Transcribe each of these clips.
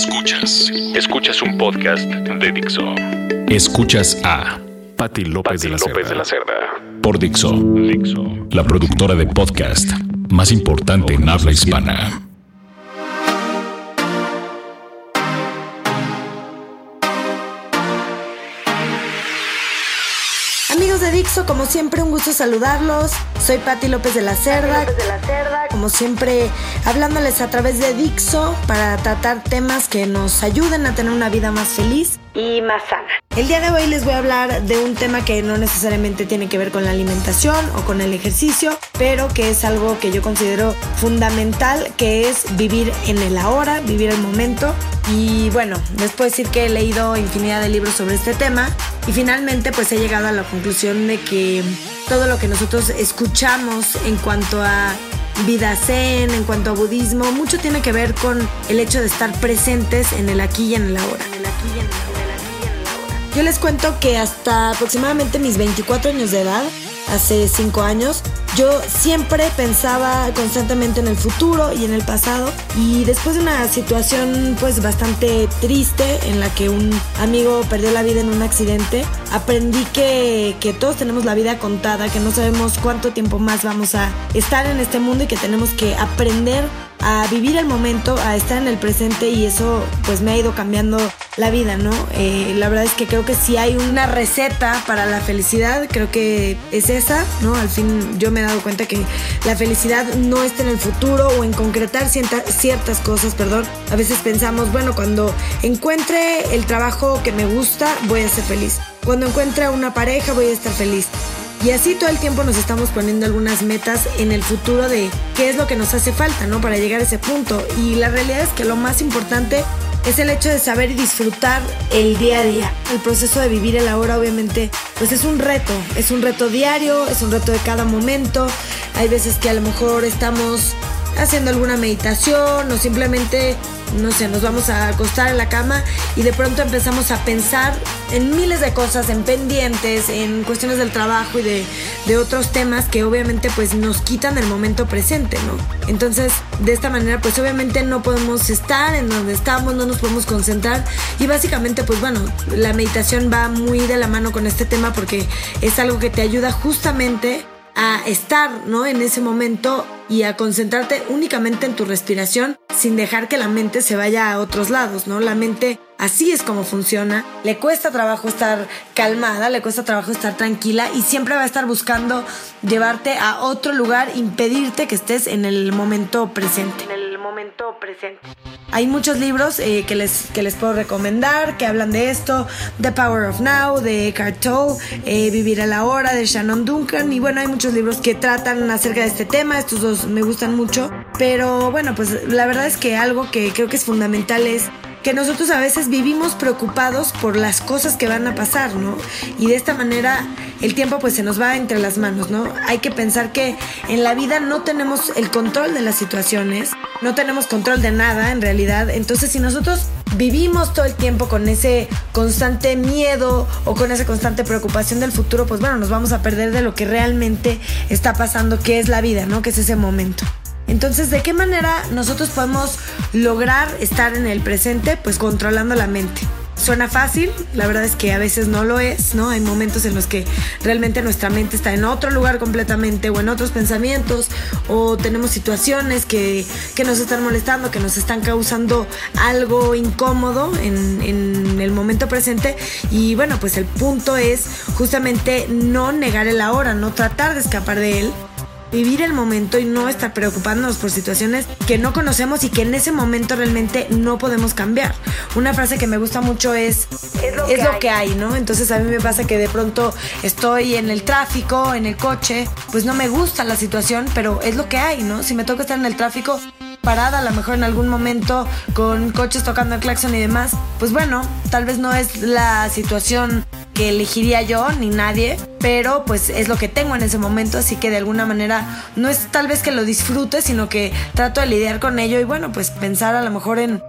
Escuchas. Escuchas un podcast de Dixo. Escuchas a Patti López, de, la de la Cerda. Por Dixo. Dixo. La productora de podcast más importante en habla hispana. De Dixo, como siempre, un gusto saludarlos. Soy Patti López de la Cerda. Como siempre, hablándoles a través de Dixo para tratar temas que nos ayuden a tener una vida más feliz y más sana. El día de hoy les voy a hablar de un tema que no necesariamente tiene que ver con la alimentación o con el ejercicio, pero que es algo que yo considero fundamental, que es vivir en el ahora, vivir el momento. Y bueno, les puedo decir que he leído infinidad de libros sobre este tema y finalmente pues he llegado a la conclusión de que todo lo que nosotros escuchamos en cuanto a vida zen, en cuanto a budismo, mucho tiene que ver con el hecho de estar presentes en el aquí y en el ahora. Yo les cuento que hasta aproximadamente mis 24 años de edad, hace 5 años, yo siempre pensaba constantemente en el futuro y en el pasado. Y después de una situación pues bastante triste en la que un amigo perdió la vida en un accidente, aprendí que, que todos tenemos la vida contada, que no sabemos cuánto tiempo más vamos a estar en este mundo y que tenemos que aprender a vivir el momento, a estar en el presente y eso pues me ha ido cambiando la vida, ¿no? Eh, la verdad es que creo que si hay una receta para la felicidad, creo que es esa, ¿no? Al fin yo me he dado cuenta que la felicidad no está en el futuro o en concretar ciertas cosas, perdón. A veces pensamos, bueno, cuando encuentre el trabajo que me gusta, voy a ser feliz. Cuando encuentre una pareja, voy a estar feliz. Y así todo el tiempo nos estamos poniendo algunas metas en el futuro de qué es lo que nos hace falta, ¿no? Para llegar a ese punto. Y la realidad es que lo más importante es el hecho de saber y disfrutar el día a día. El proceso de vivir el ahora obviamente pues es un reto, es un reto diario, es un reto de cada momento. Hay veces que a lo mejor estamos haciendo alguna meditación o simplemente, no sé, nos vamos a acostar en la cama y de pronto empezamos a pensar en miles de cosas, en pendientes, en cuestiones del trabajo y de, de otros temas que obviamente pues nos quitan el momento presente, ¿no? Entonces, de esta manera pues obviamente no podemos estar en donde estamos, no nos podemos concentrar y básicamente pues bueno, la meditación va muy de la mano con este tema porque es algo que te ayuda justamente a estar ¿no? en ese momento y a concentrarte únicamente en tu respiración sin dejar que la mente se vaya a otros lados, ¿no? La mente así es como funciona. Le cuesta trabajo estar calmada, le cuesta trabajo estar tranquila y siempre va a estar buscando llevarte a otro lugar, impedirte que estés en el momento presente. En el momento presente. Hay muchos libros eh, que, les, que les puedo recomendar que hablan de esto. The Power of Now, de Eckhart Tolle, eh, Vivir a la Hora, de Shannon Duncan. Y bueno, hay muchos libros que tratan acerca de este tema. Estos dos me gustan mucho. Pero bueno, pues la verdad es que algo que creo que es fundamental es que nosotros a veces vivimos preocupados por las cosas que van a pasar, ¿no? Y de esta manera el tiempo pues se nos va entre las manos, ¿no? Hay que pensar que en la vida no tenemos el control de las situaciones, no tenemos control de nada en realidad, entonces si nosotros vivimos todo el tiempo con ese constante miedo o con esa constante preocupación del futuro, pues bueno, nos vamos a perder de lo que realmente está pasando, que es la vida, ¿no? Que es ese momento. Entonces, ¿de qué manera nosotros podemos lograr estar en el presente? Pues controlando la mente. Suena fácil, la verdad es que a veces no lo es, ¿no? Hay momentos en los que realmente nuestra mente está en otro lugar completamente o en otros pensamientos o tenemos situaciones que, nos están molestando, que nos están causando algo incómodo en, en el momento presente y bueno, pues el punto es justamente no negar el ahora, no tratar de escapar de él, vivir el momento y no estar preocupándonos por situaciones que no conocemos y que en ese momento realmente no podemos cambiar. Una frase que me gusta mucho es, es lo, que, hay. ¿no? Entonces a mí me pasa que de pronto estoy en el tráfico, en el coche, pues no me gusta la situación, pero es lo que hay, ¿no? Si me toca estar en el tráfico, parada, a lo mejor en algún momento con coches tocando el claxon y demás, pues bueno, tal vez no es la situación que elegiría yo ni nadie, pero pues es lo que tengo en ese momento, así que de alguna manera no es tal vez que lo disfrute, sino que trato de lidiar con ello y bueno, pues pensar a lo mejor en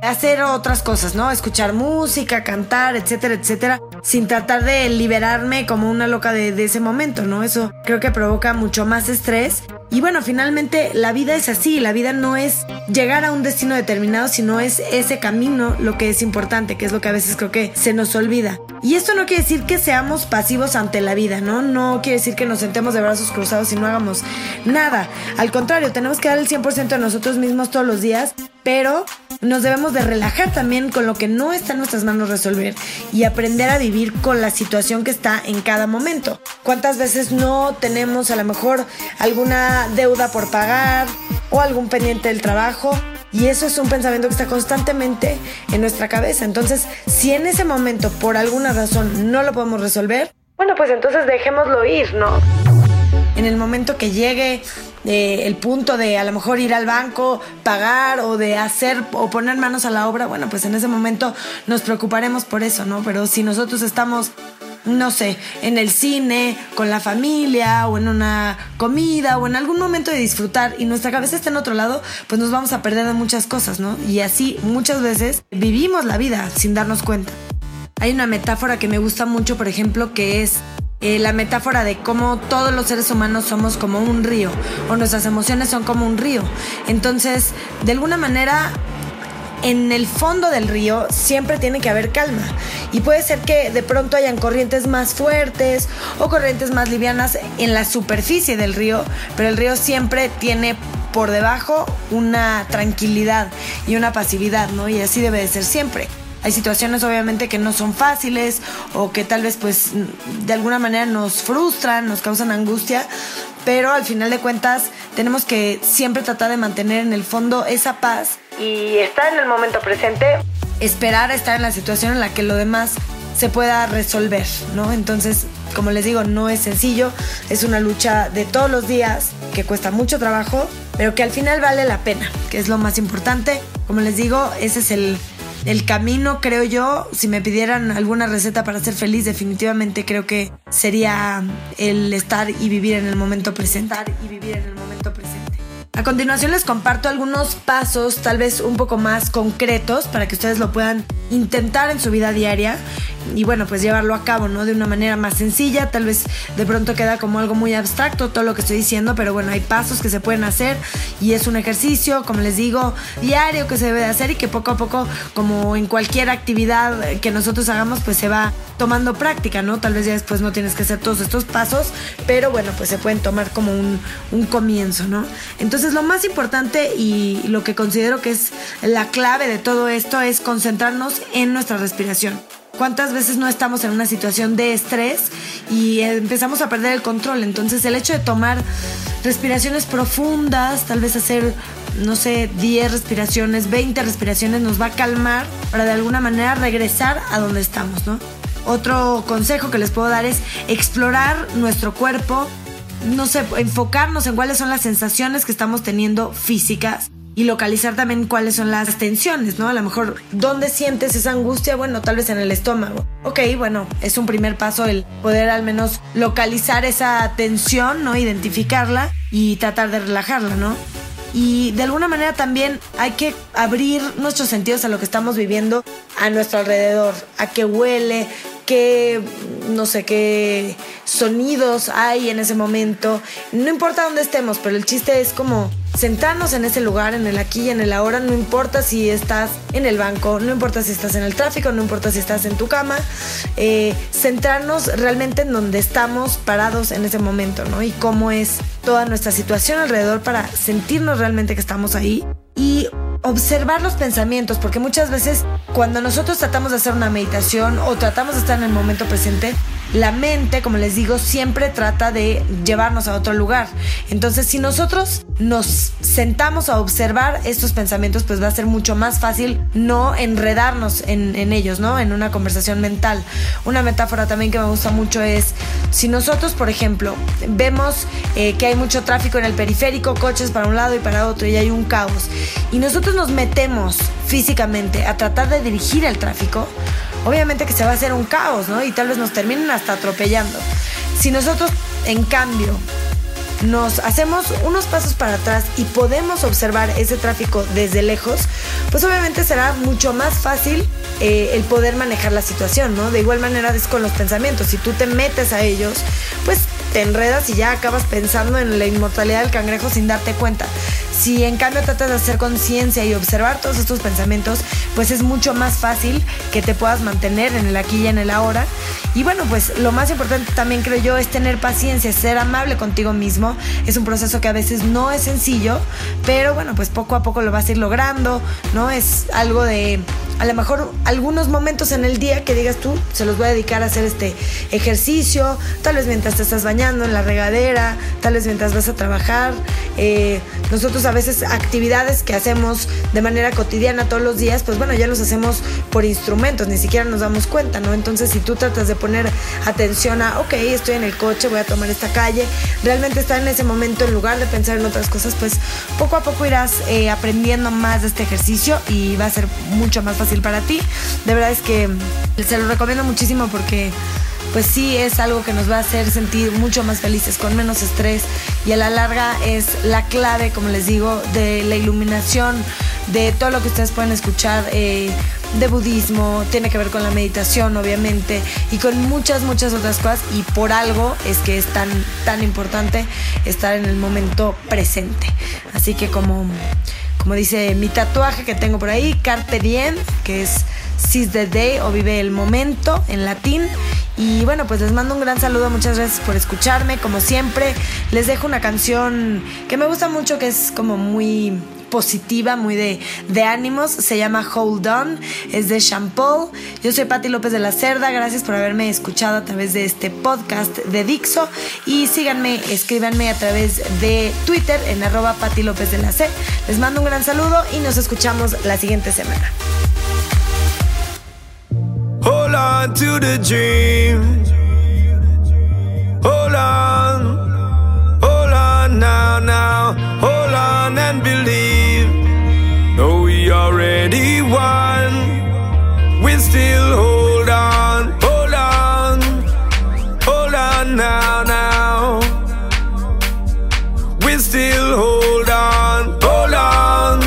hacer otras cosas, ¿no? Escuchar música, cantar, etcétera, etcétera, sin tratar de liberarme como una loca de, de ese momento, ¿no? Eso creo que provoca mucho más estrés Y bueno, finalmente la vida es así, la vida no es llegar a un destino determinado, sino es ese camino lo que es importante, que es lo que a veces creo que se nos olvida. Y esto no quiere decir que seamos pasivos ante la vida, ¿no? No quiere decir que nos sentemos de brazos cruzados y no hagamos nada. Al contrario, tenemos que dar el 100% de nosotros mismos todos los días, pero nos debemos de relajar también con lo que no está en nuestras manos resolver y aprender a vivir con la situación que está en cada momento. ¿Cuántas veces no tenemos a lo mejor alguna deuda por pagar o algún pendiente del trabajo? Y eso es un pensamiento que está constantemente en nuestra cabeza. Entonces, si en ese momento por alguna razón no lo podemos resolver, bueno, pues entonces dejémoslo ir, ¿no? En el momento que llegue el punto de a lo mejor ir al banco, pagar o de hacer o poner manos a la obra, bueno, pues en ese momento nos preocuparemos por eso, ¿no? Pero si nosotros estamos no sé, en el cine, con la familia o en una comida o en algún momento de disfrutar y nuestra cabeza está en otro lado, pues nos vamos a perder de muchas cosas, ¿no? Y así muchas veces vivimos la vida sin darnos cuenta. Hay una metáfora que me gusta mucho, por ejemplo, que es eh, la metáfora de cómo todos los seres humanos somos como un río o nuestras emociones son como un río. Entonces, de alguna manera, en el fondo del río siempre tiene que haber calma. Y puede ser que de pronto hayan corrientes más fuertes o corrientes más livianas en la superficie del río, pero el río siempre tiene por debajo una tranquilidad y una pasividad, ¿no? Y así debe de ser siempre. Hay situaciones obviamente que no son fáciles o que tal vez pues de alguna manera nos frustran, nos causan angustia, pero al final de cuentas tenemos que siempre tratar de mantener en el fondo esa paz y estar en el momento presente, esperar a estar en la situación en la que lo demás se pueda resolver, ¿no? Entonces, como les digo, no es sencillo, es una lucha de todos los días que cuesta mucho trabajo, pero que al final vale la pena, que es lo más importante. Como les digo, ese es el el camino, creo yo, si me pidieran alguna receta para ser feliz, definitivamente creo que sería el estar y vivir en el momento presente. y vivir en el momento presente. A continuación les comparto algunos pasos tal vez un poco más concretos para que ustedes lo puedan intentar en su vida diaria y bueno, pues llevarlo a cabo, ¿no? De una manera más sencilla, tal vez de pronto queda como algo muy abstracto todo lo que estoy diciendo, pero bueno, hay pasos que se pueden hacer y es un ejercicio, como les digo, diario que se debe de hacer y que poco a poco, como en cualquier actividad que nosotros hagamos, pues se va tomando práctica, ¿no? Tal vez ya después no tienes que hacer todos estos pasos, pero bueno, pues se pueden tomar como un, un comienzo, ¿no? Entonces lo más importante y lo que considero que es la clave de todo esto es concentrarnos en nuestra respiración. ¿Cuántas veces no estamos en una situación de estrés y empezamos a perder el control? Entonces el hecho de tomar respiraciones profundas, tal vez hacer, no sé, 10 respiraciones, 20 respiraciones, nos va a calmar para de alguna manera regresar a donde estamos, ¿no? Otro consejo que les puedo dar es explorar nuestro cuerpo, no sé, enfocarnos en cuáles son las sensaciones que estamos teniendo físicas y localizar también cuáles son las tensiones, ¿no? A lo mejor, ¿dónde sientes esa angustia? Bueno, tal vez en el estómago. Ok, bueno, es un primer paso el poder al menos localizar esa tensión, ¿no? Identificarla y tratar de relajarla, ¿no? Y de alguna manera también hay que abrir nuestros sentidos a lo que estamos viviendo a nuestro alrededor, a qué huele, qué, no sé, qué sonidos hay en ese momento. No importa dónde estemos, pero el chiste es como sentarnos en ese lugar, en el aquí y en el ahora, no importa si estás en el banco, no importa si estás en el tráfico, no importa si estás en tu cama, eh, centrarnos realmente en donde estamos parados en ese momento, ¿no? Y cómo es toda nuestra situación alrededor para sentirnos realmente que estamos ahí y observar los pensamientos, porque muchas veces cuando nosotros tratamos de hacer una meditación o tratamos de estar en el momento presente, la mente, como les digo, siempre trata de llevarnos a otro lugar. Entonces, si nosotros nos sentamos a observar estos pensamientos, pues va a ser mucho más fácil no enredarnos en, ellos, ¿no? En una conversación mental. Una metáfora también que me gusta mucho es, si nosotros, por ejemplo, vemos eh, que hay mucho tráfico en el periférico, coches para un lado y para otro, y hay un caos, y nosotros nos metemos físicamente a tratar de dirigir el tráfico, obviamente que se va a hacer un caos, ¿no? Y tal vez nos terminen hasta atropellando. Si nosotros, en cambio, nos hacemos unos pasos para atrás y podemos observar ese tráfico desde lejos, pues obviamente será mucho más fácil eh, el poder manejar la situación, ¿no? De igual manera es con los pensamientos, si tú te metes a ellos, pues te enredas y ya acabas pensando en la inmortalidad del cangrejo sin darte cuenta. Si en cambio tratas de hacer conciencia y observar todos estos pensamientos, pues es mucho más fácil que te puedas mantener en el aquí y en el ahora. Y bueno, pues lo más importante también creo yo es tener paciencia, ser amable contigo mismo. Es un proceso que a veces no es sencillo, pero bueno, pues poco a poco lo vas a ir logrando, ¿no? Es algo de a lo mejor algunos momentos en el día que digas tú, se los voy a dedicar a hacer este ejercicio, tal vez mientras te estás bañando en la regadera, tal vez mientras vas a trabajar. Eh, nosotros a veces actividades que hacemos de manera cotidiana todos los días, pues bueno, ya los hacemos por instrumentos, ni siquiera nos damos cuenta, ¿no? Entonces si tú tratas de poner atención a, ok, estoy en el coche, voy a tomar esta calle, realmente estar en ese momento en lugar de pensar en otras cosas, pues poco a poco irás eh, aprendiendo más de este ejercicio y va a ser mucho más fácil para ti. De verdad es que se lo recomiendo muchísimo porque pues sí es algo que nos va a hacer sentir mucho más felices, con menos estrés y a la larga es la clave, como les digo, de la iluminación, de todo lo que ustedes pueden escuchar. Eh, de budismo, tiene que ver con la meditación obviamente y con muchas, muchas otras cosas y por algo es que es tan, tan importante estar en el momento presente. Así que como como dice mi tatuaje que tengo por ahí, Carpe Diem, que es Seize the Day o Vive el Momento en latín. Y bueno, pues les mando un gran saludo, muchas gracias por escucharme. Como siempre, les dejo una canción que me gusta mucho, que es como muy positiva, muy de, de ánimos. Se llama Hold On, es de Shampoo. Yo soy Patti López de la Cerda, gracias por haberme escuchado a través de este podcast de Dixo. Y síganme, escríbanme a través de Twitter en arroba Patti López de la C. Les mando un gran saludo y nos escuchamos la siguiente semana. Hold on to the dream. Hold on. Now, now. Hold on and believe. No, we already won. We still hold on, hold on, hold on now, now. We still hold on, hold on,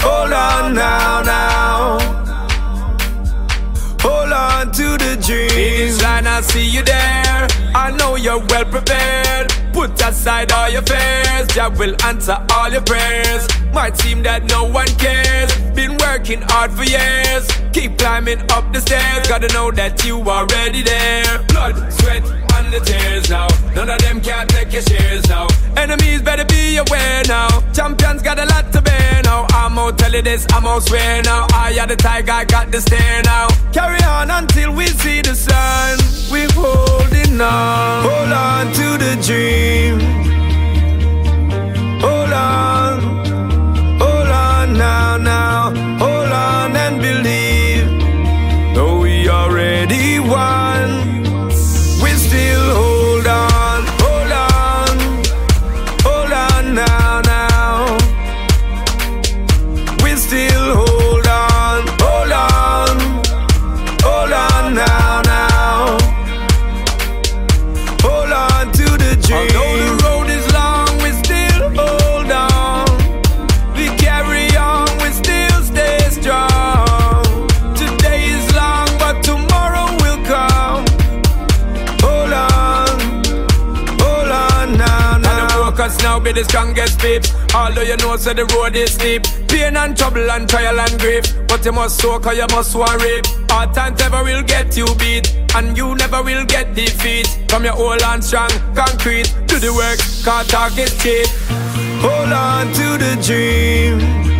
hold on now, now. Hold on to the dreams. And I see you there. I know you're well prepared. Put aside all your fears. Jah will answer all your prayers. Might seem that no one cares. Been working hard for years. Keep climbing up the stairs. Gotta know that you are already there. Blood, sweat, the tears now. None of them can take your shares now. Enemies better be aware now. Champions got a lot to bear now. I'm out tell you this, I'm out swear now. I am the tiger, I got the stare now. Carry on until we see the sun. We're holding on. Hold on to the dream. Hold on Hold on now, now. Be the strongest peeps. Although you know, so the road is steep. Pain and trouble and trial and grief. But you must soak or you must rape. Hard times never will get you beat. And you never will get defeat. From your old and strong concrete. Do the work, can't talk cheap. Hold on to the dream.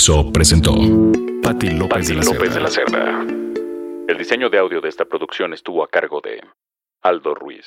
Dixo presentó Patti López, de, la López de la Cerda. El diseño de audio de esta producción estuvo a cargo de Aldo Ruiz.